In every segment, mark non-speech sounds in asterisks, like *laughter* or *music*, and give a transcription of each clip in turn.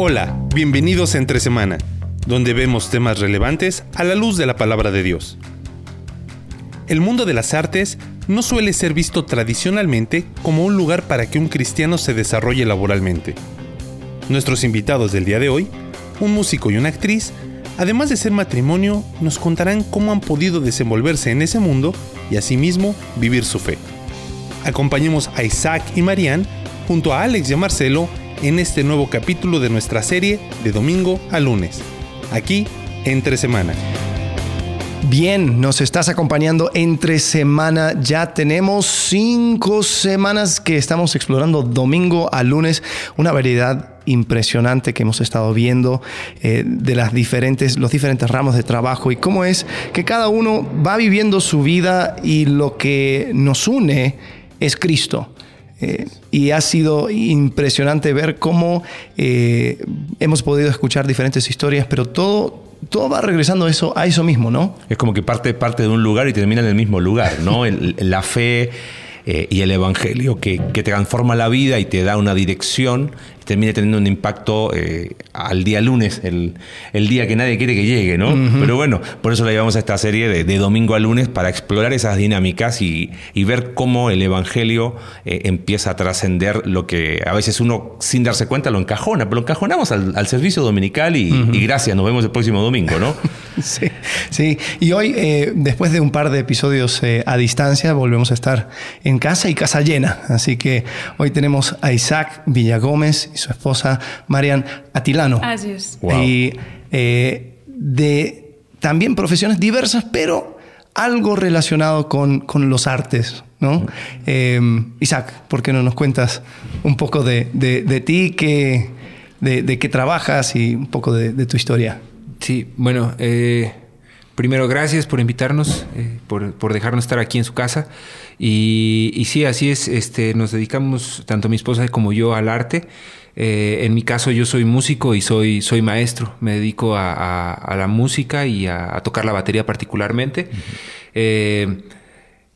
Hola, bienvenidos a Entre Semana, donde vemos temas relevantes a la luz de la palabra de Dios. El mundo de las artes no suele ser visto tradicionalmente como un lugar para que un cristiano se desarrolle laboralmente. Nuestros invitados del día de hoy, un músico y una actriz, además de ser matrimonio, nos contarán cómo han podido desenvolverse en ese mundo y asimismo vivir su fe. Acompañemos a Isaac y Marianne junto a Alex y a Marcelo en este nuevo capítulo de nuestra serie de domingo a lunes, aquí entre semana. Bien, nos estás acompañando entre semana. Ya tenemos cinco semanas que estamos explorando domingo a lunes, una variedad impresionante que hemos estado viendo eh, de las diferentes, los diferentes ramos de trabajo y cómo es que cada uno va viviendo su vida y lo que nos une es Cristo. Eh, y ha sido impresionante ver cómo eh, hemos podido escuchar diferentes historias, pero todo, todo va regresando a eso, a eso mismo, ¿no? Es como que parte, parte de un lugar y termina en el mismo lugar, ¿no? la fe eh, y el Evangelio que, que, transforma la vida y te da una dirección termine teniendo un impacto eh, al día lunes, el, el, día que nadie quiere que llegue, ¿no? Pero bueno, por eso la llevamos a esta serie de, de domingo a lunes para explorar esas dinámicas y, y ver cómo el Evangelio eh, empieza a trascender lo que a veces uno sin darse cuenta lo encajona, pero lo encajonamos al, al servicio dominical y, y, gracias, nos vemos el próximo domingo, ¿no? *laughs* *laughs* sí, sí, y hoy, eh, después de un par de episodios a distancia, volvemos a estar en casa y casa llena, así que hoy tenemos a Isaac Villagómez su esposa Marian Atilano. Así es. Y eh, de también profesiones diversas, pero algo relacionado con, con los artes, ¿no? Eh, Isaac, ¿por qué no nos cuentas un poco de, de, de ti, que, de, de, qué trabajas y un poco de, tu historia? Sí, bueno, eh, primero gracias por invitarnos, eh, por, por, dejarnos estar aquí en su casa. Y, y sí, así es, este, nos dedicamos, tanto mi esposa como yo, al arte. Eh, en mi caso yo soy músico y soy, soy maestro, me dedico a, a, a la música y a, a, tocar la batería particularmente. Uh -huh.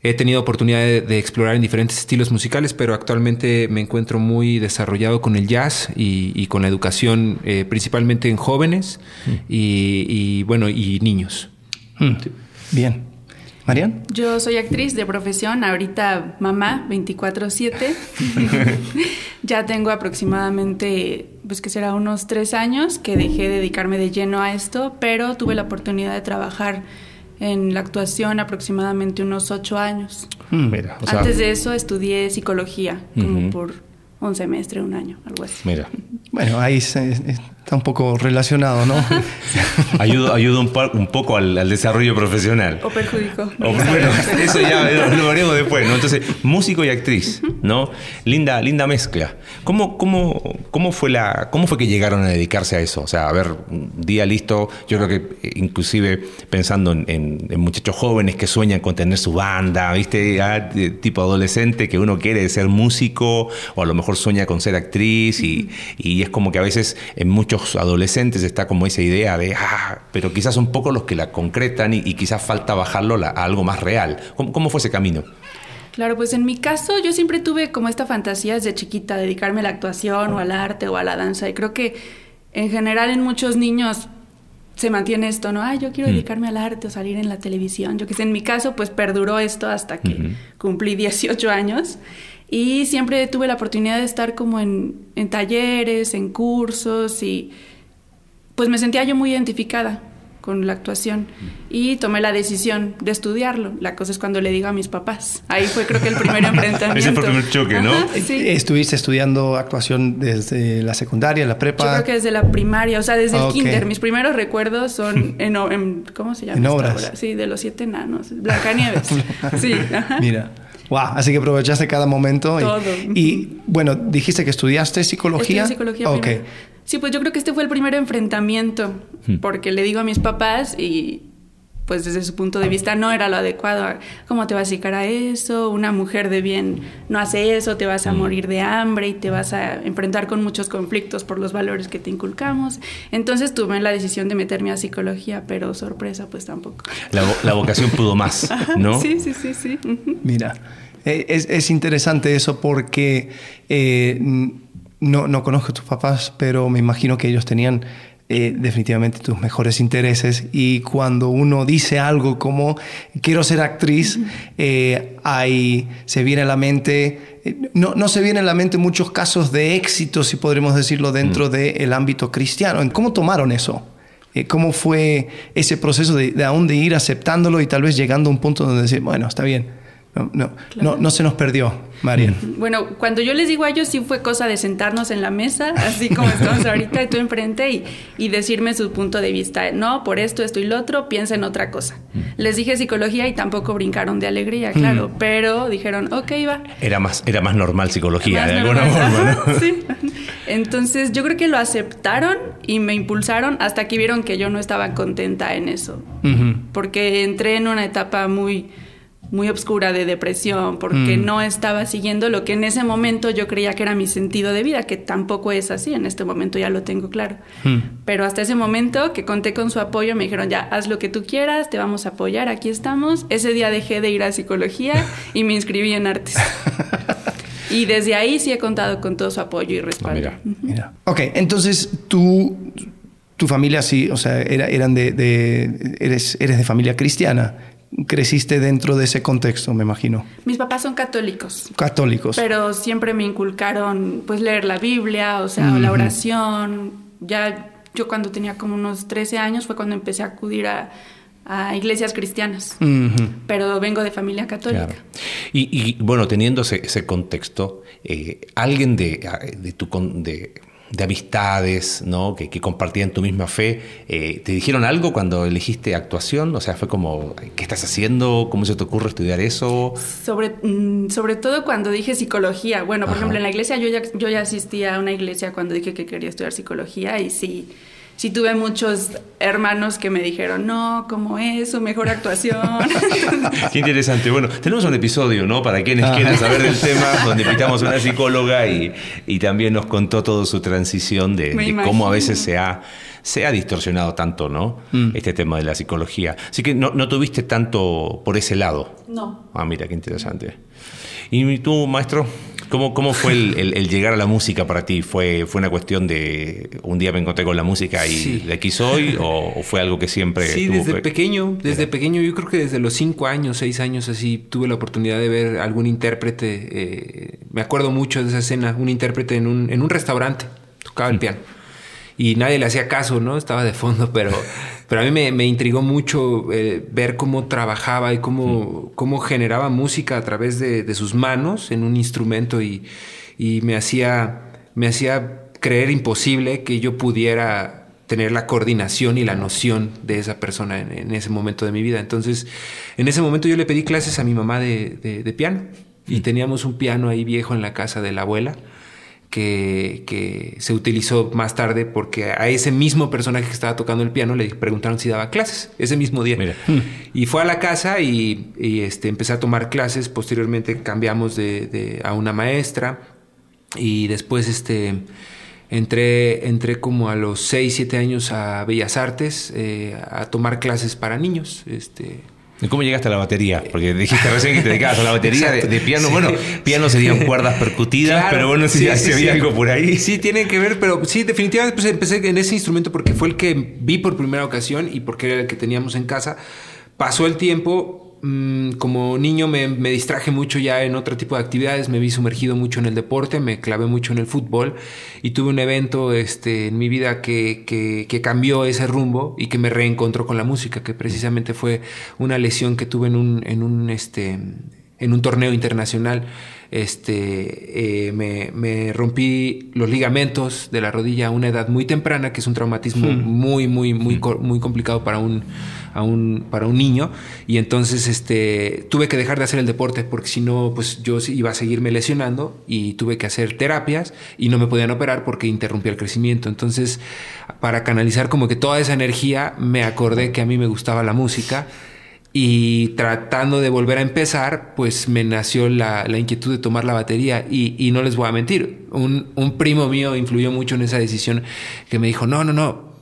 He tenido oportunidad de, de, explorar en diferentes estilos musicales, pero actualmente me encuentro muy desarrollado con el jazz y, y con la educación, eh, principalmente en jóvenes y, y, bueno, y niños. Mm. Bien. Marian. Yo soy actriz de profesión, ahorita mamá 24/7. *laughs* ya tengo aproximadamente, pues que será unos tres años que dejé de dedicarme de lleno a esto, pero tuve la oportunidad de trabajar en la actuación aproximadamente unos ocho años. Mm, mira, o sea, Antes de eso estudié psicología, como uh -huh. por un semestre, un año, algo así. Mira. Bueno, ahí se, está un poco relacionado, ¿no? *laughs* ayuda ayuda un, un poco al, al, desarrollo profesional. O perjudicó. O, bueno, *laughs* eso ya lo veremos después, ¿no? Entonces, músico y actriz, ¿no? Linda, linda mezcla. ¿Cómo, cómo, cómo, fue la, ¿Cómo fue que llegaron a dedicarse a eso? O sea, a ver, un día listo, yo creo que inclusive pensando en, en, en muchachos jóvenes que sueñan con tener su banda, ¿viste? Ah, tipo adolescente que uno quiere ser músico o a lo mejor sueña con ser actriz y, y es como que a veces en muchos adolescentes está como esa idea de, ah, pero quizás son pocos los que la concretan y, y quizás falta bajarlo a, a algo más real. ¿Cómo, ¿Cómo, fue ese camino? Claro, pues en mi caso yo siempre tuve como esta fantasía desde chiquita, dedicarme a la actuación o al arte o a la danza y creo que en general en muchos niños se mantiene esto, ¿no? Ay, yo quiero mm. dedicarme al arte o salir en la televisión. Yo que sé, en mi caso pues perduró esto hasta que cumplí 18 años. Y siempre tuve la oportunidad de estar como en, en, talleres, en cursos y pues me sentía yo muy identificada con la actuación y tomé la decisión de estudiarlo. La cosa es cuando le digo a mis papás. Ahí fue creo que el primer *laughs* enfrentamiento. Ese fue el primer choque, ¿no? Ajá, sí. ¿Estuviste estudiando actuación desde la secundaria, la prepa? Yo creo que desde la primaria, o sea, desde el okay. kinder. Mis primeros recuerdos son *laughs* en, en ¿cómo se llama? En obras. Sí, de los siete enanos. Blancanieves. *laughs* sí, ajá. Mira. Wow, así que aprovechaste cada momento. Todo. Y, y, bueno, dijiste que estudiaste psicología. Estudié psicología Ok. Primero. Sí, pues yo creo que este fue el primer enfrentamiento, hmm. porque le digo a mis papás y pues desde su punto de vista no era lo adecuado. ¿Cómo te vas a dedicar a eso? Una mujer de bien no hace eso, te vas a hmm. morir de hambre y te vas a enfrentar con muchos conflictos por los valores que te inculcamos. Entonces tuve la decisión de meterme a psicología, pero sorpresa, pues tampoco. La, la vocación pudo más, *laughs* ¿no? sí, sí, sí, sí. Mira, es, es, interesante eso porque... Eh, no, no conozco a tus papás, pero me imagino que ellos tenían eh, definitivamente tus mejores intereses y cuando uno dice algo como quiero ser actriz, eh, ahí se viene a la mente, eh, no, no, se viene a la mente muchos casos de éxito, si podremos decirlo, dentro mm. del ámbito cristiano. ¿Cómo tomaron eso? ¿Cómo fue ese proceso de, de aún de ir aceptándolo y tal vez llegando a un punto donde decir, bueno, está bien, no, no, no, no, se nos perdió, María. Bueno, cuando yo les digo a ellos, sí fue cosa de sentarnos en la mesa, así como *laughs* estamos ahorita, tú enfrente, y, y decirme su punto de vista. No, por esto, esto y lo otro, piensa en otra cosa. Les dije psicología y tampoco brincaron de alegría, claro, pero dijeron, ok, va. Era más, era más normal psicología, de alguna forma, ¿no? *laughs* sí. Entonces, yo creo que lo aceptaron y me impulsaron hasta que vieron que yo no estaba contenta en eso. Porque entré en una etapa muy muy oscura de depresión porque mm. no estaba siguiendo lo que en ese momento yo creía que era mi sentido de vida, que tampoco es así, en este momento ya lo tengo claro. Mm. Pero hasta ese momento que conté con su apoyo, me dijeron, ya, haz lo que tú quieras, te vamos a apoyar, aquí estamos. Ese día dejé de ir a psicología *laughs* y me inscribí en artes. *laughs* y desde ahí sí he contado con todo su apoyo y respaldo. mira. Ok, entonces tú tu familia sí, o sea, eran de, de, eres, eres de familia cristiana creciste dentro de ese contexto, me imagino. Mis papás son católicos. Católicos. Pero siempre me inculcaron pues leer la Biblia, o sea, la oración. Ya yo cuando tenía como unos 13 años fue cuando empecé a acudir a, iglesias cristianas, pero vengo de familia católica. Y, bueno, teniendo ese, contexto, eh, alguien de, de tu... De, de amistades, ¿no? Que, compartían tu misma fe. Eh, ¿Te dijeron algo cuando elegiste actuación? O sea, fue como, ¿qué estás haciendo? ¿Cómo se te ocurre estudiar eso? Sobre, mm, sobre todo cuando dije psicología. Bueno, por ejemplo, en la iglesia yo ya, yo ya asistía a una iglesia cuando dije que quería estudiar psicología y sí sí tuve muchos hermanos que me dijeron, no, ¿cómo es? Su mejor actuación. *laughs* Qué interesante. Bueno, tenemos un episodio, ¿no? Para quienes quieran saber del tema, *laughs* donde invitamos a una psicóloga y, también nos contó toda su transición de, cómo a veces se ha, se ha distorsionado tanto, ¿no? Mm. Este tema de la psicología. Así que no, no tuviste tanto por ese lado. No. Ah, mira, qué interesante. ¿Y tú, maestro? ¿Cómo, cómo fue el, llegar a la música para ti? ¿Fue, ¿Fue una cuestión de un día me encontré con la música y de aquí soy? O, fue algo que siempre... Sí, desde pequeño, desde pequeño, yo creo que desde los cinco años, seis años así, tuve la oportunidad de ver algún intérprete. Eh, me acuerdo mucho de esa escena, un intérprete en un, en un restaurante, tocaba el piano y nadie le hacía caso, ¿no? Estaba de fondo, pero, *laughs* pero a mí me, intrigó mucho eh, ver cómo trabajaba y cómo, cómo generaba música a través de, sus manos en un instrumento y, me, hacía, me hacía creer imposible que yo pudiera tener la coordinación y la noción de esa persona en, ese momento de mi vida. Entonces, en ese momento yo le pedí clases a mi mamá de, de piano y teníamos un piano ahí viejo en la casa de la abuela que, se utilizó más tarde porque a ese mismo personaje que estaba tocando el piano le preguntaron si daba clases ese mismo día. Y fue a la casa y, este, empecé a tomar clases. Posteriormente cambiamos de, a una maestra y después este, entré, entré como a los 6, 7 años a Bellas Artes eh, a tomar clases para niños. Este, ¿Cómo llegaste a la batería? Porque dijiste recién que te dedicabas a la batería de, piano. Bueno, piano serían cuerdas percutidas, pero bueno, si, sí, había algo por ahí. Sí, tiene que ver, pero sí, definitivamente pues, empecé en ese instrumento porque fue el que vi por primera ocasión y porque era el que teníamos en casa. Pasó el tiempo, Mm, como niño me, distraje mucho ya en otro tipo de actividades, me vi sumergido mucho en el deporte, me clavé mucho en el fútbol y tuve un evento este, en mi vida que, que, cambió ese rumbo y que me reencontró con la música, que precisamente fue una lesión que tuve en un, en un, este, en un torneo internacional este, eh, me, rompí los ligamentos de la rodilla a una edad muy temprana, que es un traumatismo hmm. muy, muy, muy, hmm. muy complicado para un, para un niño. Y entonces este, tuve que dejar de hacer el deporte porque si no, pues yo iba a seguirme lesionando y tuve que hacer terapias y no me podían operar porque interrumpía el crecimiento. Entonces, para canalizar como que toda esa energía, me acordé que a mí me gustaba la música y tratando de volver a empezar, pues me nació la, inquietud de tomar la batería y, no les voy a mentir, un, primo mío influyó mucho en esa decisión que me dijo, no, no, no,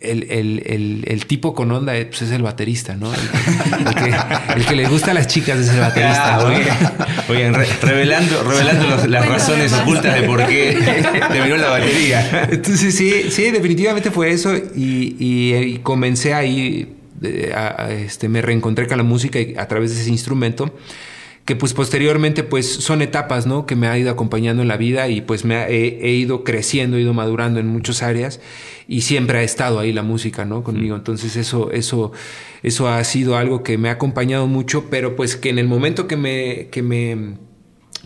el, el, el, el, tipo con onda eh, pues es el baterista, ¿no? El, que, el, que, le gusta a las chicas es el baterista. Ah, oigan, revelando, revelando las razones ocultas de por qué terminó la batería. Entonces sí, sí, definitivamente fue eso y, y, comencé ahí, a, este, me reencontré con la música a través de ese instrumento que pues posteriormente pues son etapas, ¿no? Que me ha ido acompañando en la vida y pues me he, ido creciendo, he ido madurando en muchas áreas y siempre ha estado ahí la música, ¿no? Conmigo. Entonces eso, eso, eso ha sido algo que me ha acompañado mucho, pero pues que en el momento que me, que me,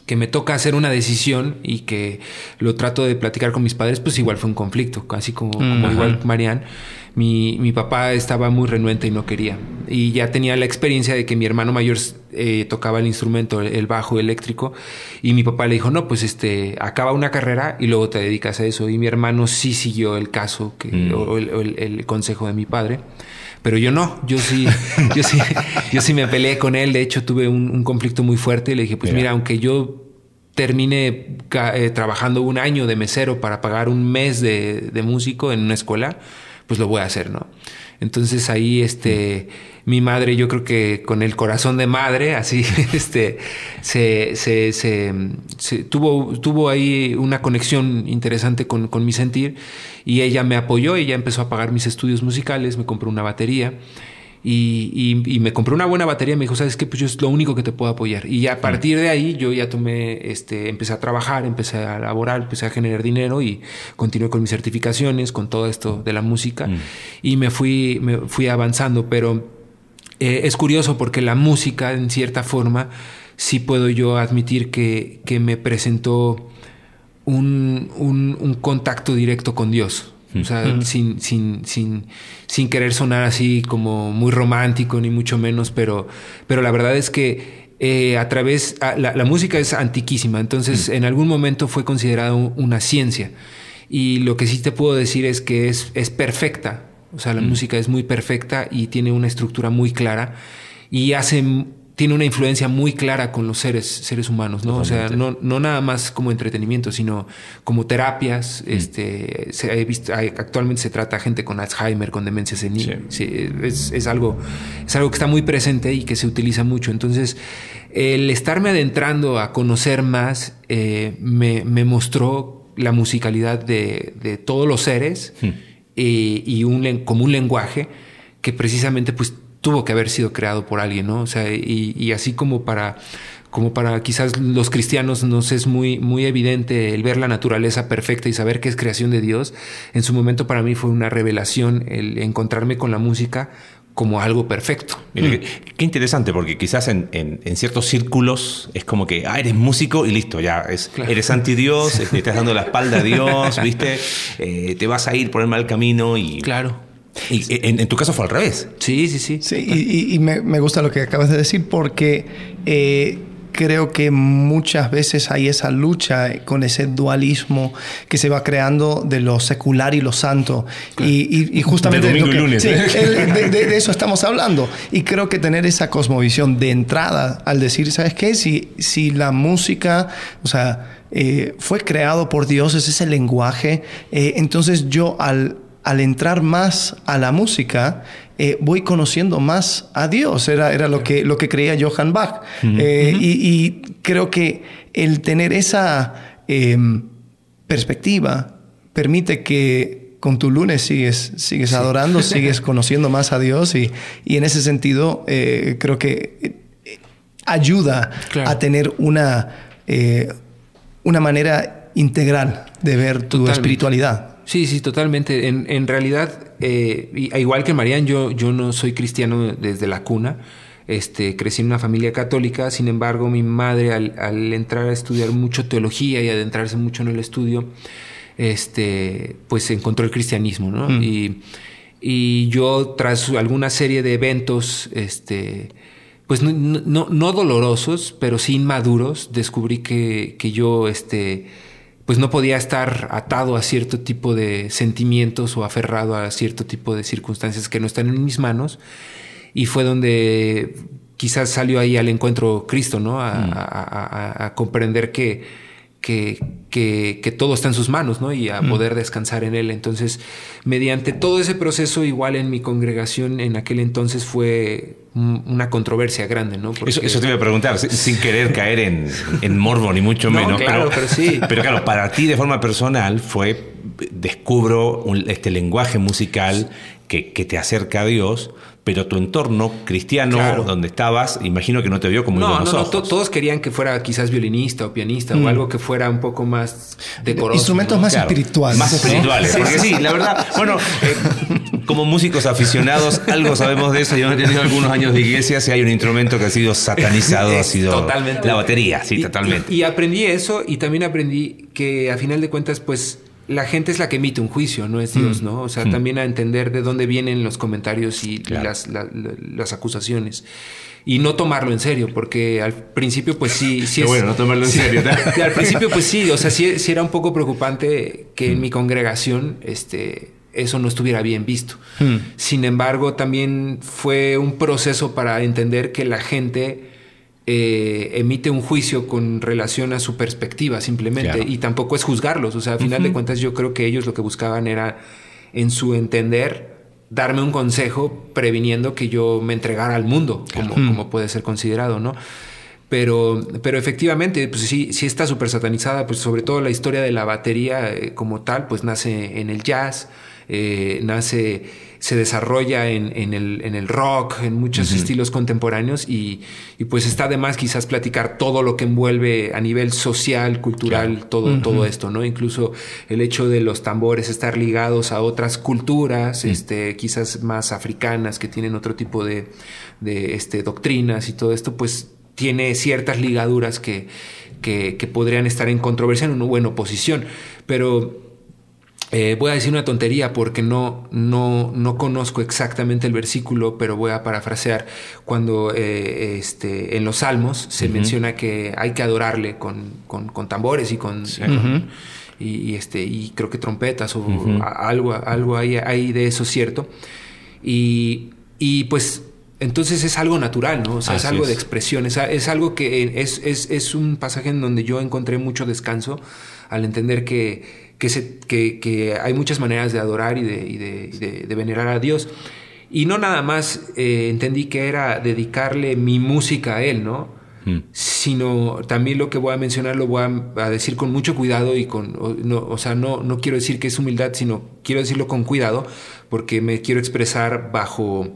que me toca hacer una decisión y que lo trato de platicar con mis padres, pues igual fue un conflicto, casi como, como igual Marianne mi, mi, papá estaba muy renuente y no quería. Y ya tenía la experiencia de que mi hermano mayor eh, tocaba el instrumento, el bajo eléctrico, y mi papá le dijo, no, pues este, acaba una carrera y luego te dedicas a eso. Y mi hermano sí siguió el caso que, mm. o, el, consejo de mi padre. Pero yo no, yo sí, yo sí, *laughs* yo sí me peleé con él. De hecho, tuve un, conflicto muy fuerte y le dije, pues mira, aunque yo termine eh, trabajando un año de mesero para pagar un mes de, de músico en una escuela, pues lo voy a hacer, ¿no? Entonces ahí, este, mi madre, yo creo que con el corazón de madre, así, *laughs* este, se, se, se, tuvo, tuvo ahí una conexión interesante con, con mi sentir y ella me apoyó, ella empezó a pagar mis estudios musicales, me compró una batería y, y, me compré una buena batería y me dijo, ¿sabes qué? Pues yo es lo único que te puedo apoyar. Y a partir de ahí yo ya tomé, este, empecé a trabajar, empecé a laborar, empecé a generar dinero y continué con mis certificaciones, con todo esto de la música mm. y me fui, me fui avanzando. Pero eh, es curioso porque la música, en cierta forma, sí puedo yo admitir que, que me presentó un, un, un contacto directo con Dios. O sea, sin, sin, sin, sin querer sonar así como muy romántico, ni mucho menos, pero, pero la verdad es que eh, a través, la, música es antiquísima, entonces en algún momento fue considerada una ciencia. Y lo que sí te puedo decir es que es, es perfecta. O sea, la música es muy perfecta y tiene una estructura muy clara y hace tiene una influencia muy clara con los seres, seres humanos, ¿no? O sea, no, no nada más como entretenimiento, sino como terapias. Mm. Este, se, he visto, actualmente se trata a gente con Alzheimer, con demencia senil. es, es, algo, es algo que está muy presente y que se utiliza mucho. Entonces, el estarme adentrando a conocer más eh, me, me, mostró la musicalidad de, de todos los seres mm. eh, y un, como un lenguaje que precisamente pues tuvo que haber sido creado por alguien, ¿no? O sea, y, así como para como para quizás los cristianos nos es muy, muy evidente el ver la naturaleza perfecta y saber que es creación de Dios, en su momento para mí fue una revelación el encontrarme con la música como algo perfecto. qué, interesante, porque quizás en, ciertos círculos es como que, ah, eres músico y listo, ya, es, eres anti Dios, *laughs* te estás dando la espalda a Dios, *laughs* ¿viste? Eh, te vas a ir por el mal camino y... Claro. Y en, tu caso fue al revés. Sí, sí, sí. Sí, y, me, gusta lo que acabas de decir porque eh, creo que muchas veces hay esa lucha con ese dualismo que se va creando de lo secular y lo santo. Y, justamente de, domingo y lunes, ¿eh? de, eso estamos hablando. Y creo que tener esa cosmovisión de entrada al decir, ¿sabes qué? Si, si la música, o sea, eh, fue creado por Dios, es ese lenguaje, entonces yo al al entrar más a la música, eh, voy conociendo más a Dios. Era, era lo, que, lo que creía Johann Bach. Eh, y, creo que el tener esa em, perspectiva permite que con tu lunes sigues, sigues adorando, *laughs* sigues conociendo más a Dios y, en ese sentido eh, creo que ayuda a tener una, una manera integral de ver tu espiritualidad. Sí, sí, totalmente. En, en realidad, eh, igual que Marian, yo, yo no soy cristiano desde la cuna. Este, crecí en una familia católica, sin embargo, mi madre al, al, entrar a estudiar mucho teología y adentrarse mucho en el estudio, este, pues encontró el cristianismo, ¿no? Mm. Y, y, yo, tras alguna serie de eventos, este, pues no, no, no dolorosos, pero sí inmaduros, descubrí que, que yo, este, pues no podía estar atado a cierto tipo de sentimientos o aferrado a cierto tipo de circunstancias que no están en mis manos. Y fue donde quizás salió ahí al encuentro Cristo, ¿no? A, mm. comprender que, que, que, que, todo está en sus manos, ¿no? Y a poder descansar en él. Entonces, mediante todo ese proceso, igual en mi congregación en aquel entonces fue una controversia grande, ¿no? eso, eso, te iba a preguntar, sin querer caer en, en morbo, ni mucho menos. Claro, pero, sí. Pero claro, para ti de forma personal fue, descubro un, este lenguaje musical que, que te acerca a Dios, pero tu entorno cristiano donde estabas, imagino que no te vio como no, no, no, todos querían que fuera quizás violinista o pianista mm. o algo que fuera un poco más decoroso. Instrumentos ¿no? más claro, espirituales. Más espirituales, porque sí, la verdad, *laughs* bueno, eh, como músicos aficionados, algo sabemos de eso. Yo he tenido algunos años de iglesia, si hay un instrumento que ha sido satanizado, ha sido totalmente. la batería, sí, y, totalmente. Y, y aprendí eso y también aprendí que a final de cuentas, pues la gente es la que emite un juicio, no es Dios, mm. ¿no? O sea, mm. también a entender de dónde vienen los comentarios y claro. las, la, la, las, acusaciones. Y no tomarlo en serio, porque al principio, pues sí. sí es, bueno, no tomarlo en sí, serio. *laughs* al principio, pues sí, o sea, sí, sí, era un poco preocupante que mm. en mi congregación, este eso no estuviera bien visto. Sin embargo, también fue un proceso para entender que la gente eh, emite un juicio con relación a su perspectiva simplemente claro. y tampoco es juzgarlos. O sea, a final uh -huh. de cuentas yo creo que ellos lo que buscaban era, en su entender, darme un consejo previniendo que yo me entregara al mundo, como, uh -huh. como puede ser considerado, ¿no? Pero, pero efectivamente, pues sí, sí está súper satanizada, pues sobre todo la historia de la batería eh, como tal, pues nace en el jazz, eh, nace, se desarrolla en, en, el, en, el, rock, en muchos uh -huh. estilos contemporáneos y, y, pues está de más quizás platicar todo lo que envuelve a nivel social, cultural, claro. todo, uh -huh. todo esto, ¿no? Incluso el hecho de los tambores estar ligados a otras culturas, uh -huh. este, quizás más africanas, que tienen otro tipo de, de este, doctrinas y todo esto, pues tiene ciertas ligaduras que, que, que podrían estar en controversia en una buena oposición, pero eh, voy a decir una tontería porque no, no, no conozco exactamente el versículo, pero voy a parafrasear cuando eh, este, en los salmos se uh -huh. menciona que hay que adorarle con, con, con tambores y con... Sí. Uh -huh. y, y, este, y creo que trompetas o uh -huh. algo, algo hay, hay de eso cierto. Y, y pues entonces es algo natural, ¿no? O sea, Así es algo es. de expresión, es, es algo que es, es, es, un pasaje en donde yo encontré mucho descanso al entender que, que, se, que, que hay muchas maneras de adorar y de, y de, y de, de venerar a Dios. Y no nada más eh, entendí que era dedicarle mi música a Él, ¿no? Mm. Sino también lo que voy a mencionar lo voy a, a decir con mucho cuidado y con, o, no, o sea, no, no quiero decir que es humildad, sino quiero decirlo con cuidado porque me quiero expresar bajo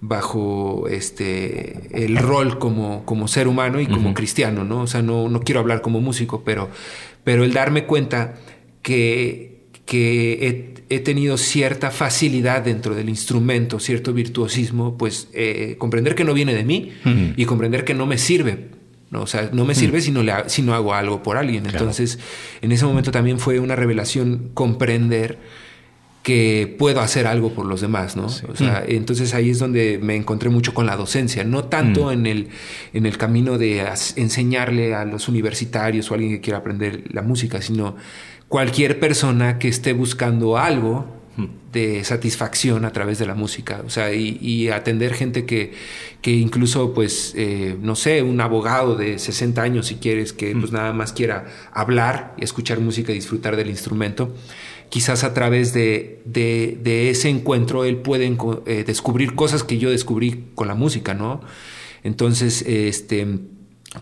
bajo este el rol como, como ser humano y como uh -huh. cristiano, ¿no? O sea, no, no quiero hablar como músico, pero, pero el darme cuenta que, que he, he, tenido cierta facilidad dentro del instrumento, cierto virtuosismo, pues eh, comprender que no viene de mí uh -huh. y comprender que no me sirve. ¿no? O sea, no me sirve uh -huh. si, no le, si no hago algo por alguien. Claro. Entonces, en ese momento también fue una revelación comprender que puedo hacer algo por los demás, ¿no? Sí. O sea, mm. entonces ahí es donde me encontré mucho con la docencia, no tanto mm. en, el, en el camino de enseñarle a los universitarios o a alguien que quiera aprender la música, sino cualquier persona que esté buscando algo mm. de satisfacción a través de la música, o sea, y, y atender gente que, que incluso, pues, eh, no sé, un abogado de 60 años, si quieres, que pues nada más quiera hablar y escuchar música y disfrutar del instrumento quizás a través de, de, de ese encuentro él puede eh, descubrir cosas que yo descubrí con la música, ¿no? Entonces, este,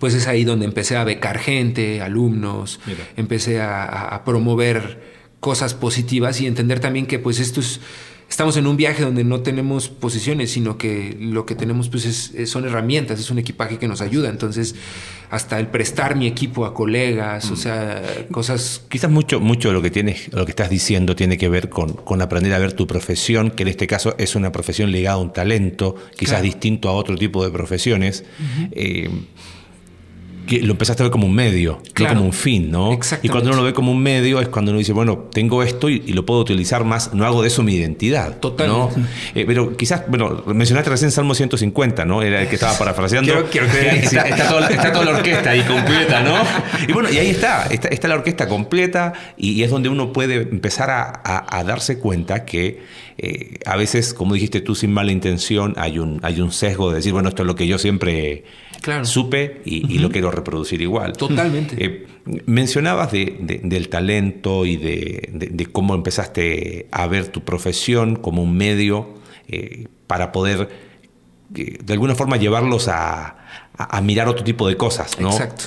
pues es ahí donde empecé a becar gente, alumnos, Mira. empecé a, a, promover cosas positivas y entender también que pues esto es estamos en un viaje donde no tenemos posiciones, sino que lo que tenemos pues es, son herramientas, es un equipaje que nos ayuda. Entonces, hasta el prestar mi equipo a colegas, mm. o sea, cosas... Quizás mucho, mucho de lo que tienes, lo que estás diciendo tiene que ver con, con aprender a ver tu profesión, que en este caso es una profesión ligada a un talento, quizás claro. distinto a otro tipo de profesiones. Uh -huh. eh, que lo empezaste a ver como un medio, claro. no como un fin, ¿no? Y cuando uno lo ve como un medio es cuando uno dice, bueno, tengo esto y, y lo puedo utilizar más, no hago de eso mi identidad. Total. ¿no? Eh, pero quizás, bueno, mencionaste recién Salmo 150, ¿no? Era el que estaba parafraseando. quiero, quiero que *laughs* está, está, toda, está, toda, la orquesta ahí completa, ¿no? Y bueno, y ahí está, está, está la orquesta completa y, y, es donde uno puede empezar a, a, a darse cuenta que eh, a veces, como dijiste tú, sin mala intención, hay un, hay un sesgo de decir, bueno, esto es lo que yo siempre Claro. supe y, y lo quiero reproducir igual. Totalmente. Eh, mencionabas de- de- del talento y de, de- de cómo empezaste a ver tu profesión como un medio eh, para poder eh, de alguna forma llevarlos a, a- a mirar otro tipo de cosas, ¿no? Exacto.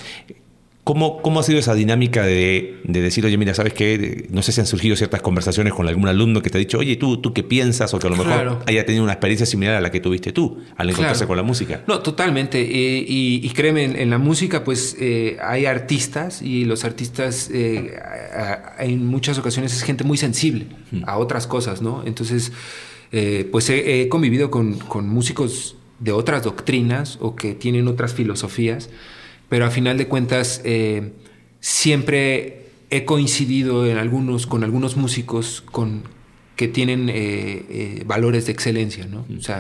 ¿Cómo, ¿Cómo ha sido esa dinámica de, de decir, oye, mira, ¿sabes qué? No sé si han surgido ciertas conversaciones con algún alumno que te ha dicho, oye, ¿tú, tú qué piensas? O que a lo mejor Claro. haya tenido una experiencia similar a la que tuviste tú al encontrarse Claro. con la música. No, totalmente. Eh, y, y créeme, en, en la música, pues eh, hay artistas y los artistas eh, a- a- en muchas ocasiones es gente muy sensible a otras cosas, ¿no? Entonces, eh, pues he, he convivido con, con músicos de otras doctrinas o que tienen otras filosofías, pero a final de cuentas eh, siempre he coincidido en algunos, con algunos músicos con, que tienen eh, eh, valores de excelencia, ¿no? O sea,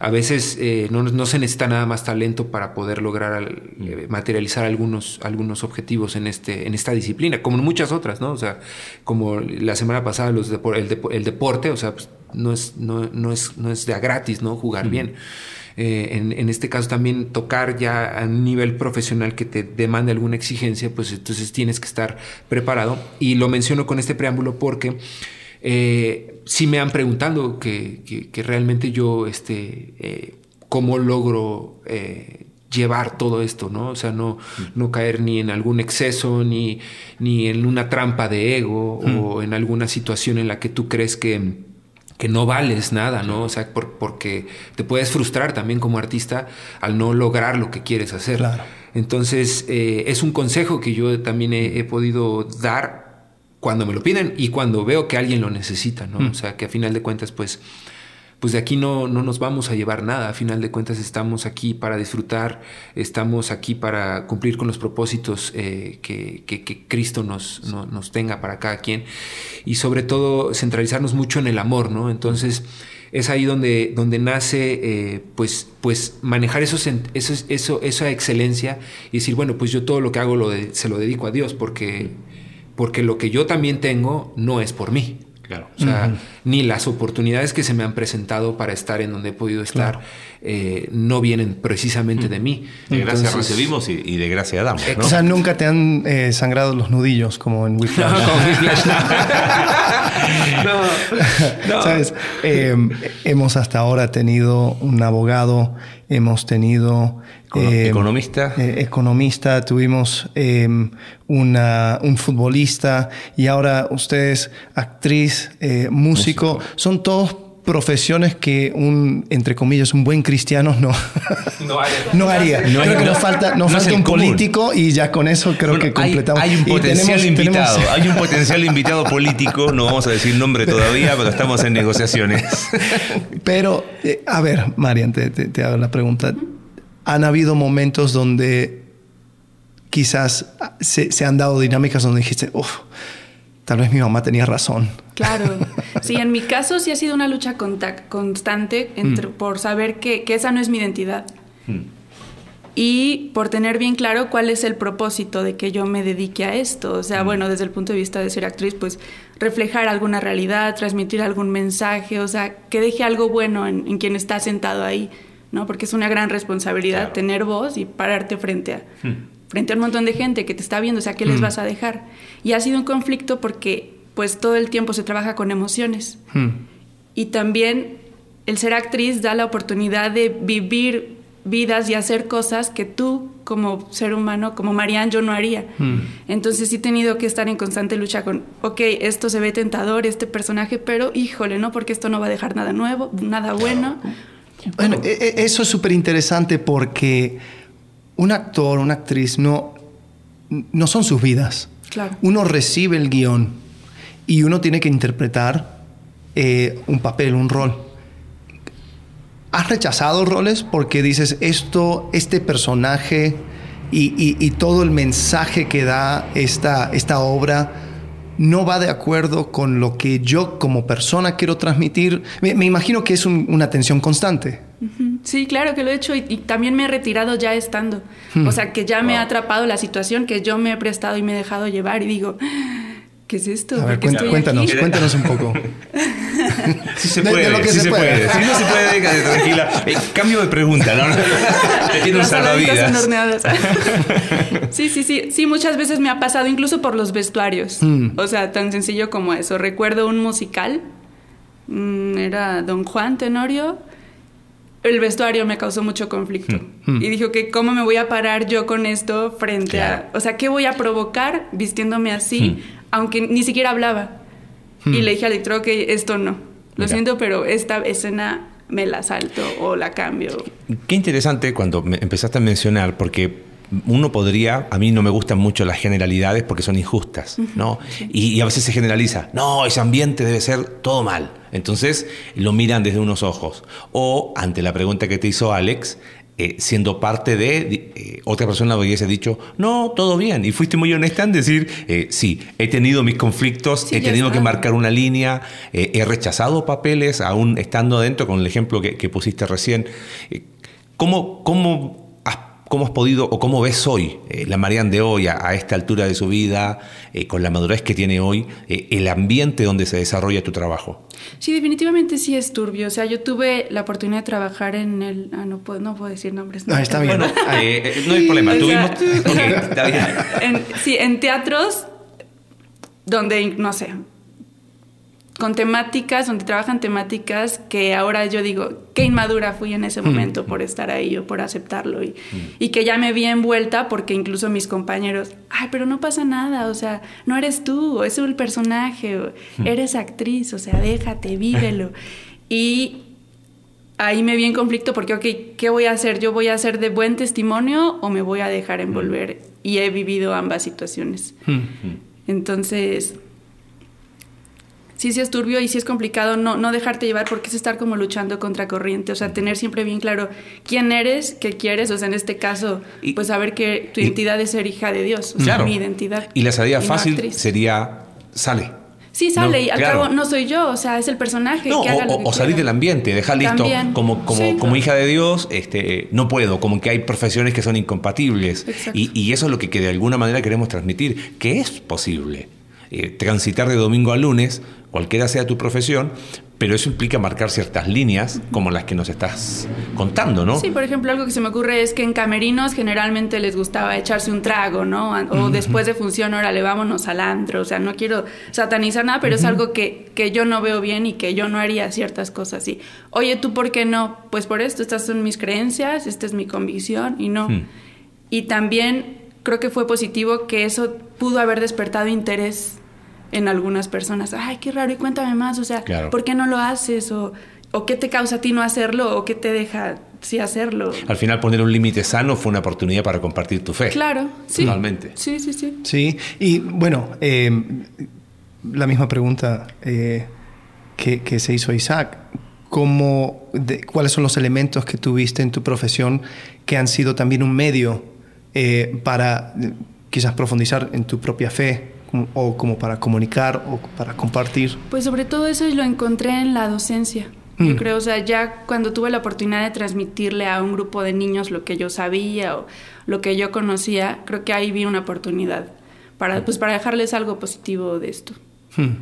a veces eh, no, no se necesita nada más talento para poder lograr al- eh, materializar algunos, algunos objetivos en, este, en esta disciplina, como en muchas otras, ¿no? O sea, como la semana pasada los depo- el, depo- el deporte, o sea, pues, no, es, no, no, es, no es de a gratis, ¿no? Jugar bien. Eh, en, en este caso también tocar ya a un nivel profesional que te demande alguna exigencia, pues entonces tienes que estar preparado. Y lo menciono con este preámbulo porque eh, sí me han preguntado que, que- que realmente yo, este, eh, cómo logro llevar todo esto, ¿no? O sea, no, no caer ni en algún exceso, ni, ni en una trampa de ego o en alguna situación en la que tú crees que que no vales nada, ¿no? O sea, por- porque te puedes frustrar también como artista al no lograr lo que quieres hacer. Claro. Entonces, eh, es un consejo que yo también he, he podido dar cuando me lo piden y cuando veo que alguien lo necesita, ¿no? O sea, que a final de cuentas, pues, pues de aquí no, no nos vamos a llevar nada. A final de cuentas estamos aquí para disfrutar, estamos aquí para cumplir con los propósitos eh, que, Cristo nos, no- nos tenga para cada quien y sobre todo centralizarnos mucho en el amor, ¿no? Entonces es ahí donde, donde nace eh, pues, pues manejar esos, esos- eso, esa excelencia y decir, bueno, pues yo todo lo que hago lo se lo dedico a Dios porque, porque lo que yo también tengo no es por mí. Claro. O sea, ni las oportunidades que se me han presentado para estar en donde he podido estar eh, no vienen precisamente de mí. De gracia Entonces- recibimos y, y de gracia damos, ¿no? O sea, nunca te han eh, sangrado los nudillos como en Whiplash. No, *laughs* como Whiplash, no. *laughs* No, no. ¿Sabes? Eh, hemos hasta ahora tenido un abogado, hemos tenido... Econo- economista. eh, economista, tuvimos eh, una- un futbolista y ahora ustedes, actriz, eh, músico, son todos profesiones que un, entre comillas, un buen cristiano no, No haría. *laughs* no haría. No creo es- que nos falta, nos un común. político y ya con eso creo Bueno, que hay- completamos. Hay, un Y potencial tenemos- invitado. tenemos- Hay un potencial *laughs* invitado político. No vamos a decir nombre todavía, pero estamos en negociaciones. Pero, eh, a ver, Marian, te, te- te hago la pregunta. ¿Han habido momentos donde quizás se, se han dado dinámicas donde dijiste, uff, tal vez mi mamá tenía razón? Claro. *laughs* Sí, en mi caso sí ha sido una lucha constante entre- por saber que, que esa no es mi identidad. Y por tener bien claro cuál es el propósito de que yo me dedique a esto. O sea, bueno, desde el punto de vista de ser actriz, pues reflejar alguna realidad, transmitir algún mensaje, o sea, que deje algo bueno en, en quien está sentado ahí, ¿no? Porque es una gran responsabilidad Claro. tener voz y pararte frente a, frente a un montón de gente que te está viendo, o sea, ¿qué les vas a dejar? Y ha sido un conflicto porque pues todo el tiempo se trabaja con emociones. Hmm. Y también el ser actriz da la oportunidad de vivir vidas y hacer cosas que tú como ser humano, como Marianne, yo no haría. Entonces sí he tenido que estar en constante lucha con, ok, esto se ve tentador, este personaje, pero híjole, ¿no? Porque esto no va a dejar nada nuevo, nada bueno. Bueno, e- e- eso es súper interesante porque un actor, una actriz, no, no son sus vidas. Claro. Uno recibe el guion y uno tiene que interpretar eh, un papel, un rol. ¿Has rechazado roles porque dices esto, este personaje y, y- y todo el mensaje que da esta, esta obra no va de acuerdo con lo que yo como persona quiero transmitir? Me, me imagino que es un- una tensión constante. Sí, claro que lo he hecho y, y también me he retirado ya estando. O sea, que ya me ha atrapado la situación, que yo me he prestado y me he dejado llevar y digo, ¿qué es esto? A ver, ¿Por qué cuént- estoy cuéntanos, aquí? cuéntanos un poco. Sí se De- de puede, lo que sí se se puede. puede. Si no se puede, quédate tranquila. Eh, cambio de pregunta, ¿no? *laughs* Te salvavidas. horneadas. *laughs* sí, sí, sí. Sí, muchas veces me ha pasado, incluso por los vestuarios. O sea, tan sencillo como eso. Recuerdo un musical. mm, Era Don Juan Tenorio. El vestuario me causó mucho conflicto. Y dije, que ¿cómo me voy a parar yo con esto frente Claro. a... O sea, ¿qué voy a provocar vistiéndome así? Aunque ni siquiera hablaba. Y le dije al director que esto no. Lo Mira. siento, pero esta escena me la salto o la cambio. Qué interesante cuando me empezaste a mencionar, porque uno podría, a mí no me gustan mucho las generalidades porque son injustas, ¿no? Y, y a veces se generaliza, no, ese ambiente debe ser todo mal. Entonces lo miran desde unos ojos. O ante la pregunta que te hizo Alex, eh, siendo parte de eh, otra persona hubiese dicho, no, todo bien. Y fuiste muy honesta en decir, eh, sí, he tenido mis conflictos, Sí, he tenido que marcar una línea, he rechazado papeles, aún estando adentro, con el ejemplo que, que pusiste recién. ¿Cómo, cómo, cómo has podido o cómo ves hoy, eh, la Marian de hoy, a, a esta altura de su vida, eh, con la madurez que tiene hoy, eh, el ambiente donde se desarrolla tu trabajo? Sí, definitivamente sí es turbio. O sea, yo tuve la oportunidad de trabajar en el... Ah, no puedo, no puedo decir nombres. No, está bien. Bueno, eh, eh, no hay problema. O sea, Tuvimos. Ok, está bien. *laughs* en- sí, en teatros donde, no sé, con temáticas, donde trabajan temáticas que ahora yo digo, qué inmadura fui en ese momento por estar ahí o por aceptarlo y, y que ya me vi envuelta porque incluso mis compañeros, ay, pero no pasa nada, o sea, no eres tú, es el personaje, eres actriz, o sea, déjate, vívelo. *laughs* y ahí me vi en conflicto porque, ok, ¿qué voy a hacer? ¿Yo voy a hacer de buen testimonio o me voy a dejar envolver? Y he vivido ambas situaciones. Entonces, sí, sí es turbio y sí es complicado no, no dejarte llevar porque es estar como luchando contra corriente, o sea, tener siempre bien claro quién eres, qué quieres, o sea, en este caso, Y- pues saber que tu y- identidad es ser hija de Dios, o sea, Claro. mi identidad. Y la salida fácil sería, sale. Sí, sale No, y al claro. cabo no soy yo, o sea, es el personaje No, que haga o, lo o- que o salir del ambiente, dejar listo También. como, como, Sí. como hija de Dios, este, no puedo, como que hay profesiones que son incompatibles. Y, y eso es lo que, que de alguna manera queremos transmitir, que es posible. Eh, transitar de domingo a lunes, cualquiera sea tu profesión, pero eso implica marcar ciertas líneas como las que nos estás contando, ¿no? Sí, por ejemplo, algo que se me ocurre es que en camerinos generalmente les gustaba echarse un trago, ¿no? O después de función, órale, vámonos al antro. O sea, no quiero satanizar nada, pero es algo que, que yo no veo bien y que yo no haría ciertas cosas así. Oye, ¿tú por qué no? Pues por esto, estas son mis creencias, esta es mi convicción y no. Hmm. Y también creo que fue positivo que eso pudo haber despertado interés en algunas personas. Ay, qué raro, y cuéntame más, o sea, Claro. ¿por qué no lo haces? O, o qué te causa a ti no hacerlo, o qué te deja sí hacerlo. Al final poner un límite sano fue una oportunidad para compartir tu fe. Claro, sí. Totalmente. Sí, sí, sí. Sí, y bueno, eh, la misma pregunta eh, que, que se hizo a Isaac. ¿Cómo, de- ¿Cuáles son los elementos que tuviste en tu profesión que han sido también un medio eh, para eh, quizás profundizar en tu propia fe o como para comunicar o para compartir? Pues sobre todo eso lo encontré en la docencia. Yo Mm. creo, o sea, ya cuando tuve la oportunidad de transmitirle a un grupo de niños lo que yo sabía o lo que yo conocía, creo que ahí vi una oportunidad para, pues, para dejarles algo positivo de esto. Hmm.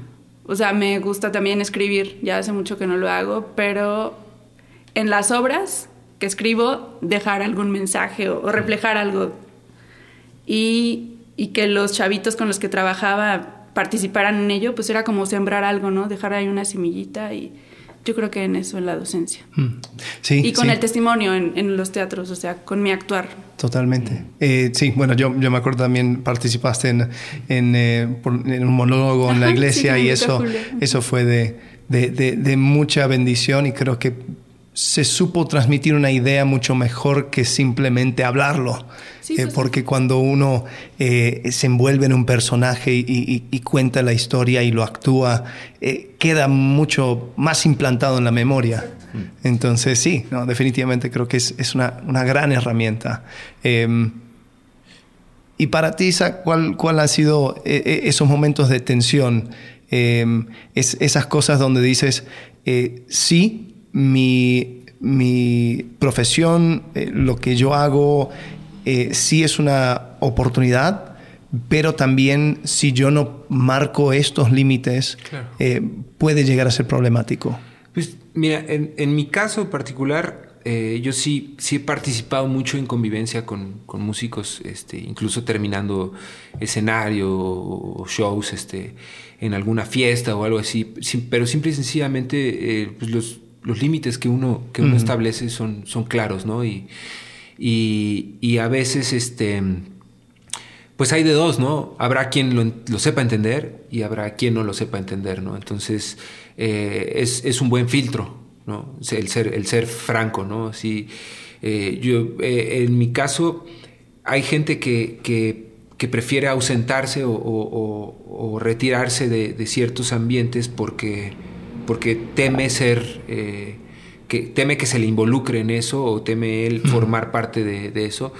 O sea, me gusta también escribir, ya hace mucho que no lo hago, pero en las obras que escribo, dejar algún mensaje o, o reflejar algo. Y, y que los chavitos con los que trabajaba participaran en ello, pues era como sembrar algo, ¿no? Dejar ahí una semillita y yo creo que en eso, en la docencia. Hmm. Sí, y con sí. el testimonio en, en los teatros, o sea, con mi actuar. Totalmente. Eh, sí, bueno, yo, yo me acuerdo también participaste en, en, eh, por- en un monólogo en la sí, iglesia y eso, eso fue de, de, de- de mucha bendición y creo que se supo transmitir una idea mucho mejor que simplemente hablarlo. Sí, Eh, sí, sí. porque cuando uno eh, se envuelve en un personaje y, y- y cuenta la historia y lo actúa, eh, queda mucho más implantado en la memoria. Entonces sí, no, definitivamente creo que es, es una, una gran herramienta. Eh, y para ti, Isaac, ¿cuál, cuál han sido esos momentos de tensión? Eh, es- esas cosas donde dices, sí, mi, mi profesión, eh, lo que yo hago, eh, sí es una oportunidad, pero también si yo no marco estos límites, Claro. eh, puede llegar a ser problemático. Pues mira, en, en mi caso particular, eh, yo sí, sí he participado mucho en convivencia con, con músicos, este, incluso terminando escenario o shows este, en alguna fiesta o algo así, pero simple y sencillamente eh, pues los, los límites que uno, que uno establece son, son claros, ¿no? Y, y, y a veces este pues hay de dos, ¿no? Habrá quien lo, lo sepa entender y habrá quien no lo sepa entender, ¿no? Entonces, eh, es, es un buen filtro, ¿no? El ser, el ser franco, ¿no? Sí, eh, yo, eh, en mi caso, hay gente que, que, que prefiere ausentarse o, o- o- o retirarse de, de ciertos ambientes porque, porque teme ser... eh, que teme que se le involucre en eso o teme él formar parte de, de eso.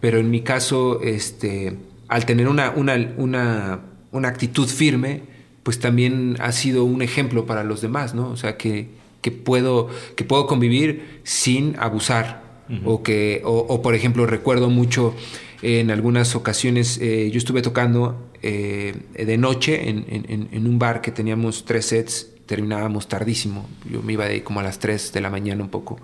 Pero en mi caso, este, al tener una, una, una, una actitud firme, pues también ha sido un ejemplo para los demás, ¿no? O sea, que, que, puedo, que puedo convivir sin abusar. O que, o, o, por ejemplo, recuerdo mucho en algunas ocasiones, eh, yo estuve tocando eh, de noche en, en- en un bar que teníamos tres sets, terminábamos tardísimo, yo me iba de como a las 3 de la mañana un poco.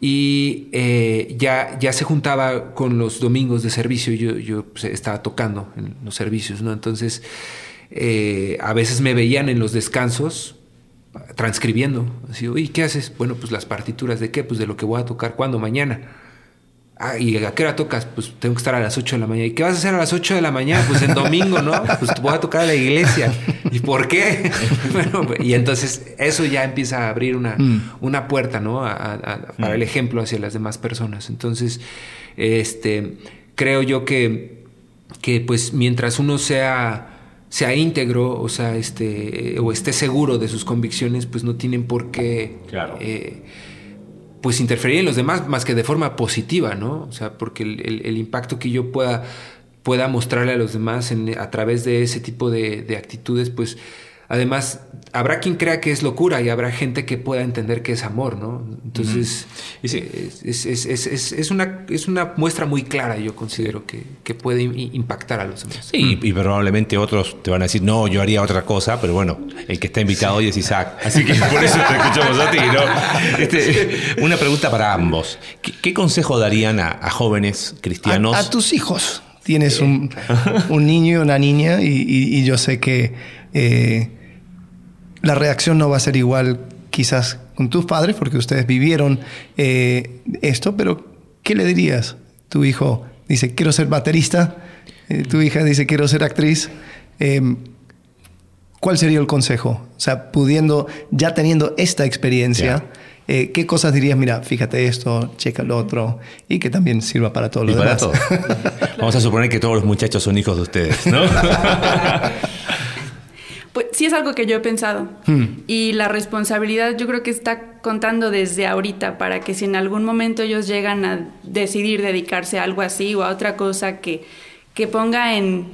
Y eh, ya, ya se juntaba con los domingos de servicio, yo, yo pues, estaba tocando en los servicios, ¿no? Entonces, eh, a veces me veían en los descansos transcribiendo. Así, oye, ¿qué haces? Bueno, pues las partituras de qué? Pues de lo que voy a tocar. ¿Cuándo? Mañana. Ah, ¿y a qué hora tocas? Pues tengo que estar a las 8 de la mañana. ¿Y qué vas a hacer a las 8 de la mañana? Pues en domingo, ¿no? Pues voy a tocar a la iglesia. ¿Y por qué? *laughs* bueno, y entonces eso ya empieza a abrir una, una puerta, ¿no? A- a- a- para el ejemplo hacia las demás personas. Entonces, este, creo yo que, que pues mientras uno sea sea íntegro, o sea, este, o esté seguro de sus convicciones, pues no tienen por qué Claro. eh, pues interferir en los demás más que de forma positiva, ¿no? O sea, porque el, el- el impacto que yo pueda, pueda mostrarle a los demás en- a través de ese tipo de, de actitudes, pues además habrá quien crea que es locura y habrá gente que pueda entender que es amor, ¿no? Entonces, Y sí. es, es- es- es- es- es una, es una muestra muy clara, yo considero, que, que puede impactar a los demás. Sí, y, y probablemente otros te van a decir, no, yo haría otra cosa, pero bueno, el que está invitado hoy es Isaac. *laughs* Así que por eso te escuchamos a ti, ¿no? *laughs* Este, una pregunta para ambos. ¿Qué, qué consejo darían a, a jóvenes cristianos? A, a tus hijos. Tienes un, un niño y una niña y, y- y yo sé que eh, la reacción no va a ser igual quizás con tus padres porque ustedes vivieron eh, esto, pero ¿qué le dirías? Tu hijo dice, quiero ser baterista, eh, tu hija dice, quiero ser actriz. Eh, ¿Cuál sería el consejo? O sea, pudiendo, ya teniendo esta experiencia, eh, ¿qué cosas dirías? Mira, fíjate esto, checa lo otro, y que también sirva para todo lo y para demás. todo. *laughs* Vamos a suponer que todos los muchachos son hijos de ustedes, ¿no? *laughs* Pues sí es algo que yo he pensado. Y la responsabilidad yo creo que está contando desde ahorita para que si en algún momento ellos llegan a decidir dedicarse a algo así o a otra cosa que, que ponga en,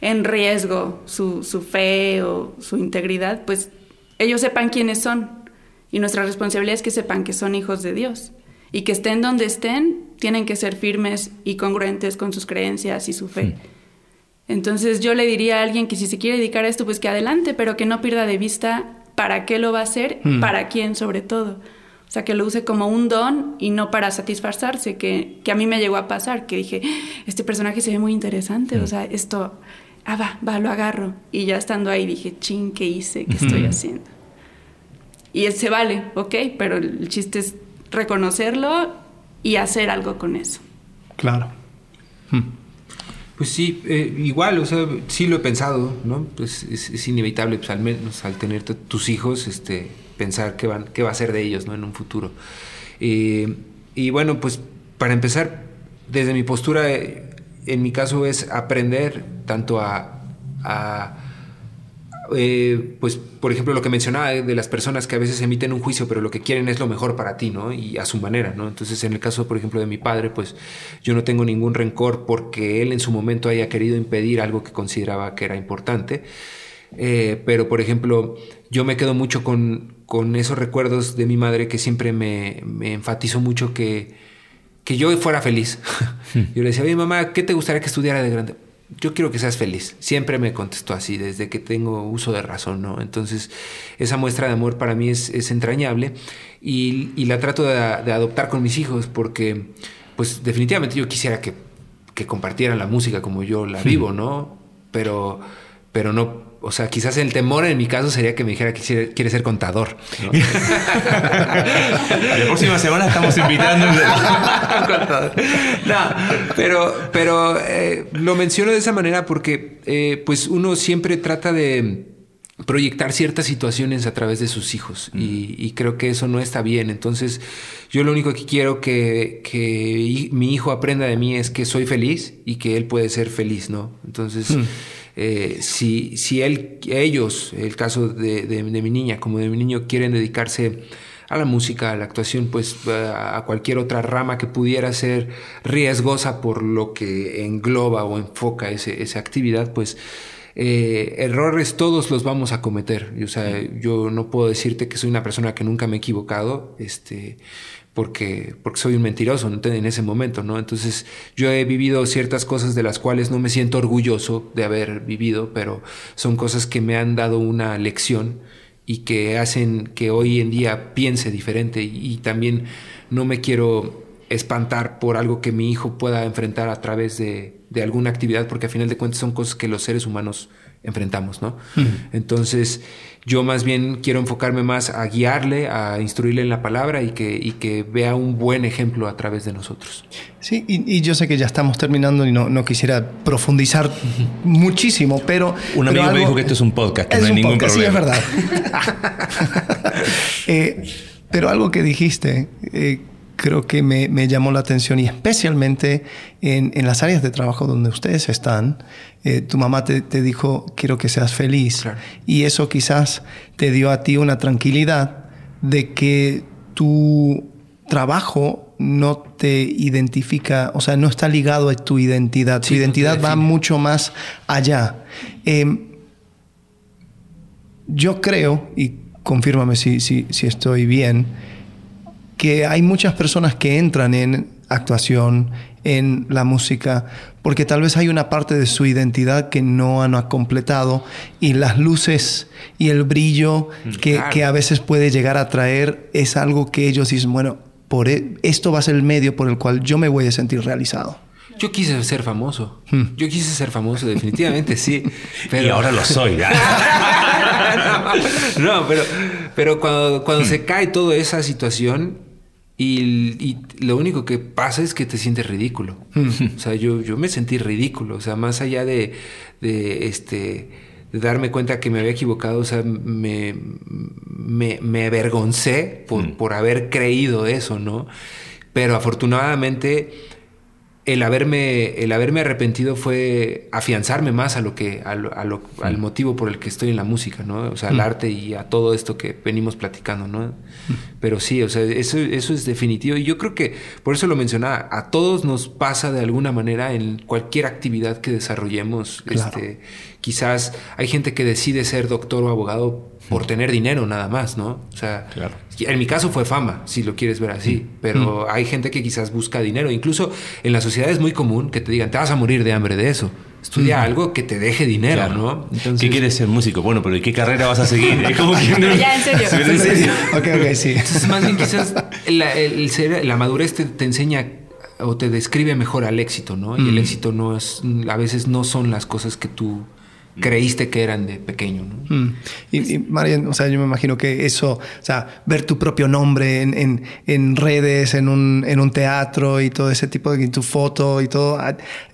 en riesgo su, su fe o su integridad, pues ellos sepan quiénes son. Y nuestra responsabilidad es que sepan que son hijos de Dios. Y que estén donde estén, tienen que ser firmes y congruentes con sus creencias y su fe. Entonces yo le diría a alguien que si se quiere dedicar a esto, pues que adelante, pero que no pierda de vista para qué lo va a hacer, para quién sobre todo. O sea, que lo use como un don y no para satisfacerse, que, que a mí me llegó a pasar, que dije, este personaje se ve muy interesante, o sea, esto, ah, va, va, lo agarro. Y ya estando ahí dije, ching, ¿qué hice? ¿Qué estoy haciendo? Y se vale, ok, pero el chiste es reconocerlo y hacer algo con eso. Claro. Pues sí, eh, igual, o sea, sí lo he pensado, ¿no? Pues es, inevitable, pues al menos al tener tus hijos, este, pensar qué, van, qué va a ser de ellos, ¿no? En un futuro. Eh, y bueno, pues para empezar, desde mi postura, eh, en mi caso es aprender tanto a eh, pues, por ejemplo, lo que mencionaba de las personas que a veces emiten un juicio, pero lo que quieren es lo mejor para ti, ¿no? Y a su manera, ¿no? Entonces, en el caso, por ejemplo, de mi padre, pues yo no tengo ningún rencor porque él en su momento haya querido impedir algo que consideraba que era importante. Eh, pero, por ejemplo, yo me quedo mucho con, con esos recuerdos de mi madre que siempre me, me enfatizó mucho que, que yo fuera feliz. *laughs* yo le decía, oye, mamá, ¿qué te gustaría que estudiara de grande? Yo quiero que seas feliz. Siempre me contestó así, desde que tengo uso de razón, ¿no? Entonces, esa muestra de amor para mí es, es entrañable y, y, la trato de, de, adoptar con mis hijos porque, pues, definitivamente yo quisiera que, que compartieran la música como yo la vivo, ¿no? Pero, pero no o sea, quizás el temor en mi caso sería que me dijera que quiere, ser contador. ¿no? *laughs* la próxima semana estamos invitando a contador. No, pero, pero eh, lo menciono de esa manera porque eh, pues uno siempre trata de proyectar ciertas situaciones a través de sus hijos y, y, creo que eso no está bien. Entonces yo lo único que quiero que, que mi hijo aprenda de mí es que soy feliz y que él puede ser feliz, ¿no? Entonces... Eh, si, si él, ellos, el caso de, mi niña como de mi niño, quieren dedicarse a la música, a la actuación, pues a cualquier otra rama que pudiera ser riesgosa por lo que engloba o enfoca ese, esa actividad, pues eh, errores todos los vamos a cometer. O sea, yo no puedo decirte que soy una persona que nunca me he equivocado. Este, porque, porque soy un mentiroso en ese momento, ¿no? Entonces yo he vivido ciertas cosas de las cuales no me siento orgulloso de haber vivido, pero son cosas que me han dado una lección y que hacen que hoy en día piense diferente y, también no me quiero espantar por algo que mi hijo pueda enfrentar a través de, de alguna actividad, porque a final de cuentas son cosas que los seres humanos enfrentamos, ¿no? Entonces, yo más bien quiero enfocarme más a guiarle, a instruirle en la palabra y que, y que vea un buen ejemplo a través de nosotros. Sí, y, yo sé que ya estamos terminando y no, no quisiera profundizar muchísimo, pero... Un amigo me dijo que esto es un podcast, que no hay ningún problema. Sí, es verdad. *laughs* *laughs* eh, pero algo que dijiste, eh, creo que me, me, llamó la atención y especialmente en, en, las áreas de trabajo donde ustedes están, eh, tu mamá te, te, dijo, quiero que seas feliz. Claro. Y eso quizás te dio a ti una tranquilidad de que tu trabajo no te identifica, o sea, no está ligado a tu identidad. Sí, tu identidad no va mucho más allá. Eh, yo creo, y confírmame si, si, si estoy bien, que hay muchas personas que entran en actuación, en la música, porque tal vez hay una parte de su identidad que no han completado y las luces y el brillo mm, que, claro. que, a veces puede llegar a traer es algo que ellos dicen, bueno, por e esto va a ser el medio por el cual yo me voy a sentir realizado. Yo quise ser famoso. Hmm. Yo quise ser famoso, definitivamente, sí. Pero... Y ahora lo soy. no, *laughs* no, pero, pero cuando, cuando hmm. se cae toda esa situación, y, y, lo único que pasa es que te sientes ridículo. o sea, yo, yo me sentí ridículo. O sea, más allá de, de este de darme cuenta que me había equivocado, o sea, me, me, me avergoncé por, mm. por haber creído eso, ¿no? Pero afortunadamente el haberme, el haberme arrepentido fue afianzarme más a lo que, a lo, a lo, al motivo por el que estoy en la música, ¿no? O sea, al mm. arte y a todo esto que venimos platicando, ¿no? Mm. Pero sí, o sea, eso, eso es definitivo. Y yo creo que, por eso lo mencionaba, a todos nos pasa de alguna manera en cualquier actividad que desarrollemos. Claro. Este, quizás hay gente que decide ser doctor o abogado por tener dinero nada más, ¿no? O sea, claro. en mi caso fue fama, si lo quieres ver así, pero mm. hay gente que quizás busca dinero. Incluso en la sociedad es muy común que te digan, te vas a morir de hambre de eso. Estudia mm. algo que te deje dinero, claro. ¿no? Entonces, ¿Qué quieres ser músico? Bueno, pero ¿y qué carrera vas a seguir? *laughs* Es como que no... ya, en serio. ¿En serio? ok, ok, sí. Entonces, más bien quizás la, el ser, la madurez te, te enseña o te describe mejor al éxito, ¿no? Y el éxito no es, a veces no son las cosas que tú creíste que eran de pequeño. ¿no? Mm. Y, y Marian, o sea, yo me imagino que eso, o sea, ver tu propio nombre en, en, en redes, en un, en un, teatro y todo ese tipo de tu foto y todo,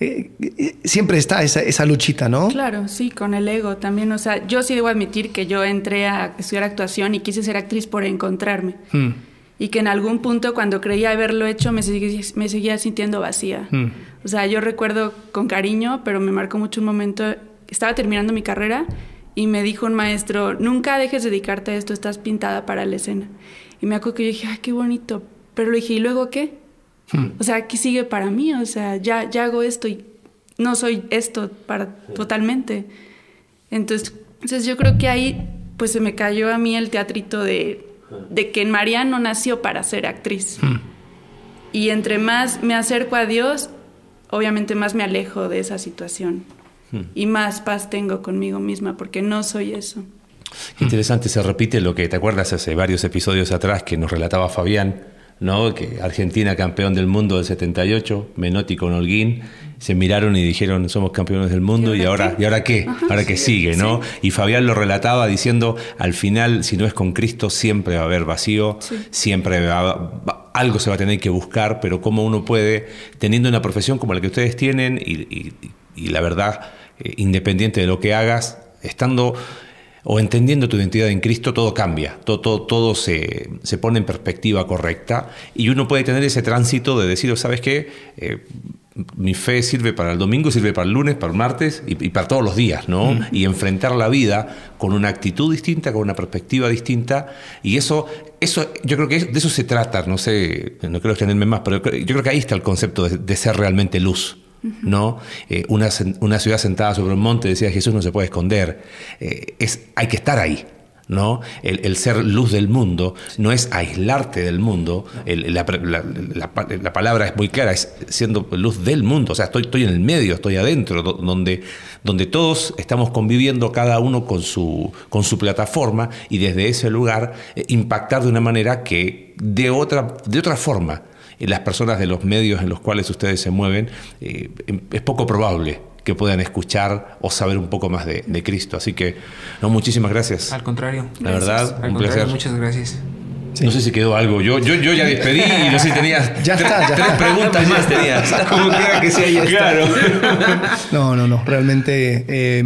eh, eh, siempre está esa, esa, luchita, ¿no? Claro, sí, con el ego también. O sea, yo sí debo admitir que yo entré a estudiar actuación y quise ser actriz por encontrarme. Mm. Y que en algún punto, cuando creía haberlo hecho, me seguía, me seguía sintiendo vacía. Mm. O sea, yo recuerdo con cariño, pero me marcó mucho un momento estaba terminando mi carrera y me dijo un maestro, nunca dejes de dedicarte a esto, estás pintada para la escena. Y me acuerdo que yo dije, ay, qué bonito. Pero le dije, ¿y luego qué? Hmm. O sea, ¿qué sigue para mí? O sea, ya, ya hago esto y no soy esto para totalmente. Entonces, entonces yo creo que ahí pues se me cayó a mí el teatrito de, de que María no nació para ser actriz. Hmm. Y entre más me acerco a Dios, obviamente más me alejo de esa situación. Y más paz tengo conmigo misma, porque no soy eso. Qué interesante, se repite lo que te acuerdas hace varios episodios atrás que nos relataba Fabián, ¿no? Que Argentina campeón del mundo del 78, Menotti con Holguín, se miraron y dijeron somos campeones del mundo y ahora qué? y ahora qué, Ajá, ahora sí, sigue, ¿no? sí. Y Fabián lo relataba diciendo al final si no es con Cristo siempre va a haber vacío, Sí. siempre va, va- algo se va a tener que buscar, pero cómo uno puede teniendo una profesión como la que ustedes tienen y, y- y la verdad eh, independiente de lo que hagas, estando o entendiendo tu identidad en Cristo, todo cambia, todo, todo, todo se, se pone en perspectiva correcta y uno puede tener ese tránsito de decir, ¿sabes qué? Eh, mi fe sirve para el domingo, sirve para el lunes, para el martes y, y para todos los días, ¿no? Y enfrentar la vida con una actitud distinta, con una perspectiva distinta. Y eso, eso yo creo que de eso se trata, no sé, no quiero extenderme más, pero yo creo que ahí está el concepto de, de ser realmente luz. ¿No? Eh, una, una ciudad sentada sobre un monte, decía Jesús, no se puede esconder. Eh, es, hay que estar ahí. ¿no? El, el ser luz del mundo no es aislarte del mundo. La, la- la- la palabra es muy clara, es siendo luz del mundo. O sea, estoy, estoy en el medio, estoy adentro, do- donde, donde todos estamos conviviendo cada uno con su, con su plataforma y desde ese lugar eh, impactar de una manera que de otra, de otra forma las personas de los medios en los cuales ustedes se mueven, eh, em- es poco probable que puedan escuchar o saber un poco más de, de Cristo. Así que, no, muchísimas gracias. Al contrario. La verdad, Al un placer. muchas gracias. No sé si quedó algo. Yo, yo, yo ya despedí y *laughs* no sé si tenías Ya tres, está, ya tres está. preguntas más tenías. Como quiera que sea, ya está. Claro. *laughs* No, no, no. Realmente eh,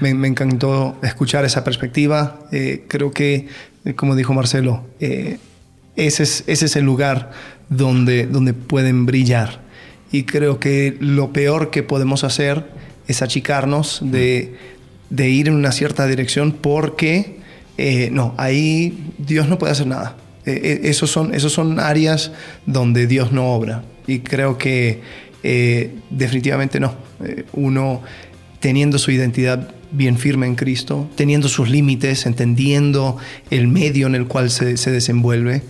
me, me encantó escuchar esa perspectiva. Eh, creo que, eh, como dijo Marcelo, eh, ese, es, ese es el lugar donde, donde pueden brillar. Y creo que lo peor que podemos hacer es achicarnos de, de ir en una cierta dirección porque, eh, no, ahí Dios no puede hacer nada. Eh, esos, son, esos son áreas donde Dios no obra. Y creo que eh, definitivamente no. Eh, uno teniendo su identidad bien firme en Cristo, teniendo sus límites, entendiendo el medio en el cual se, se desenvuelve,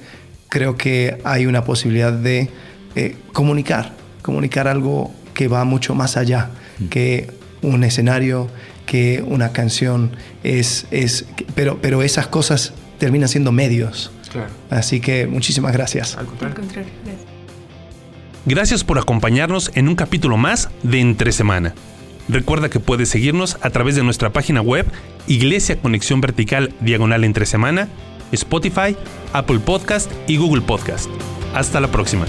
creo que hay una posibilidad de eh, comunicar, comunicar algo que va mucho más allá que un escenario, que una canción, es, es, pero, pero esas cosas terminan siendo medios. Claro. Así que muchísimas gracias. Al Al contrario. contrario, gracias. Gracias por acompañarnos en un capítulo más de Entre Semana. Recuerda que puedes seguirnos a través de nuestra página web Iglesia Conexión Vertical Diagonal Entre Semana, Spotify, Apple Podcast y Google Podcast. Hasta la próxima.